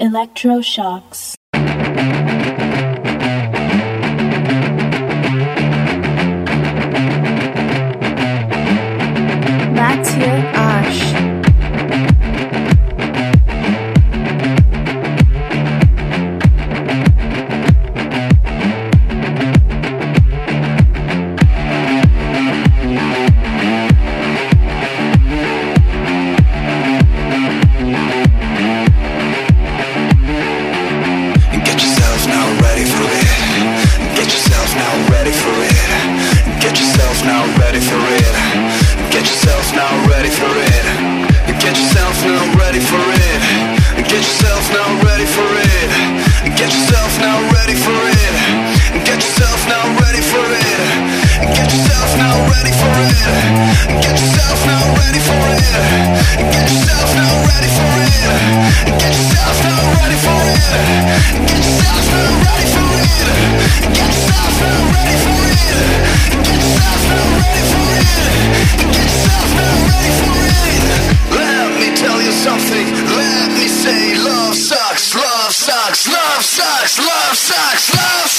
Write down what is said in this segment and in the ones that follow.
Electroshocks. Love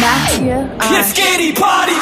Not. Let's get it party.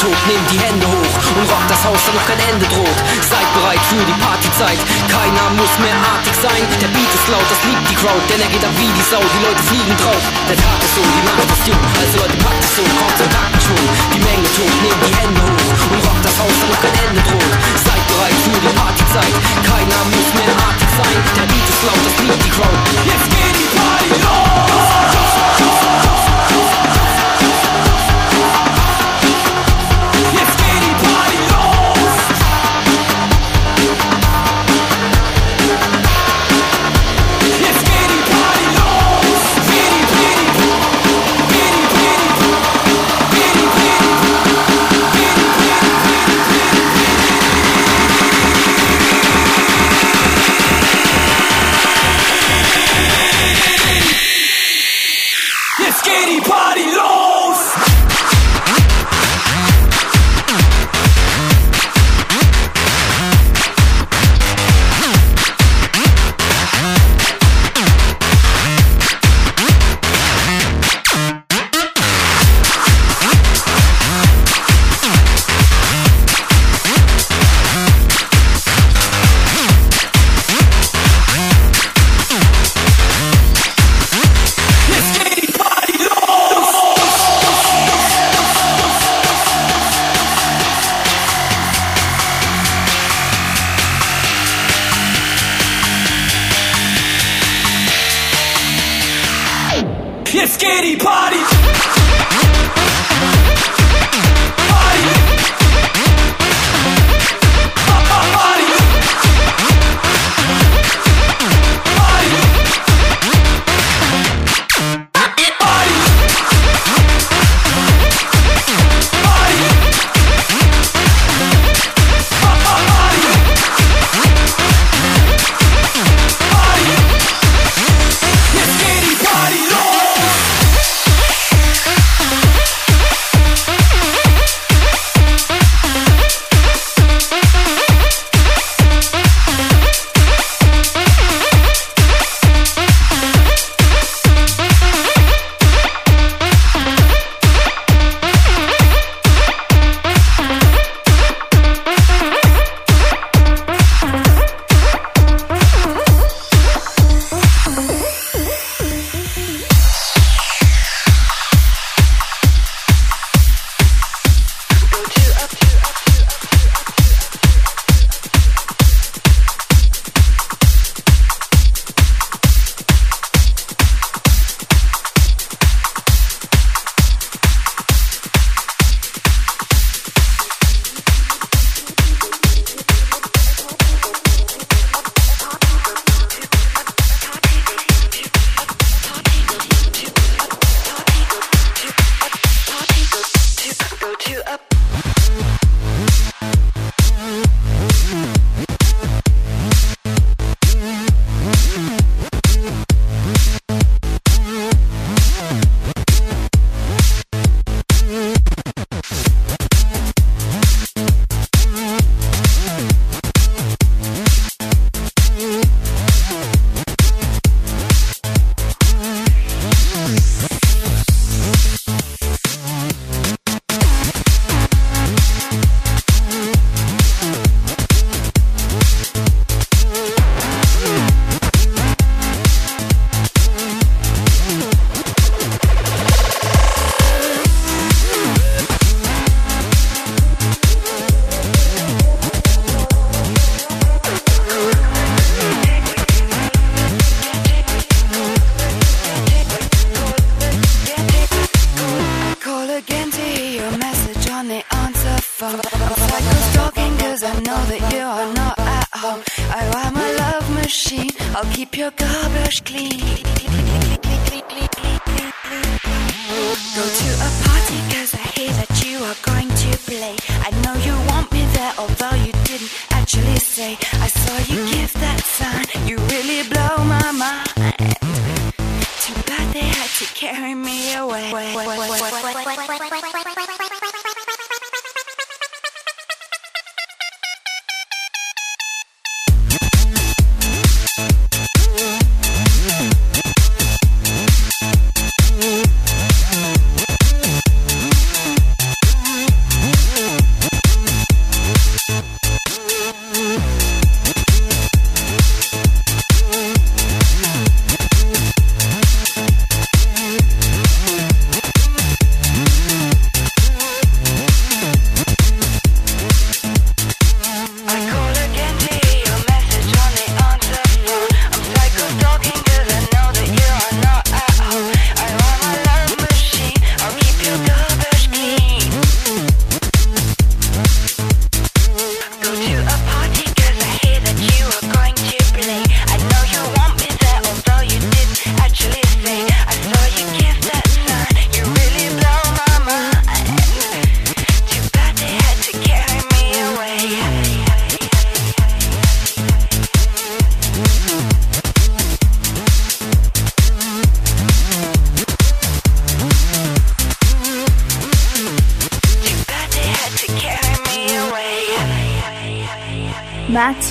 Die tobt, nehmt die Hände hoch und rockt das Haus, da noch kein Ende droht. Seid bereit für die Partyzeit, keiner muss mehr artig sein. Der Beat ist laut, das liebt die Crowd, denn er geht ab wie die Sau, die Leute fliegen drauf. Der Tag ist jung, die Nacht ist jung, also Leute packt es so, kommt zum Taktenschwung. Die Menge tobt, nehmt die Hände hoch und rockt das Haus, da noch kein Ende droht. Seid bereit für die Partyzeit, keiner muss mehr artig sein. Der Beat ist laut, das liebt die Crowd. Let's get it party on. Go to a party cause I hear that you are going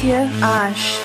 Monsieur Ash. Ah,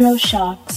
Electroshock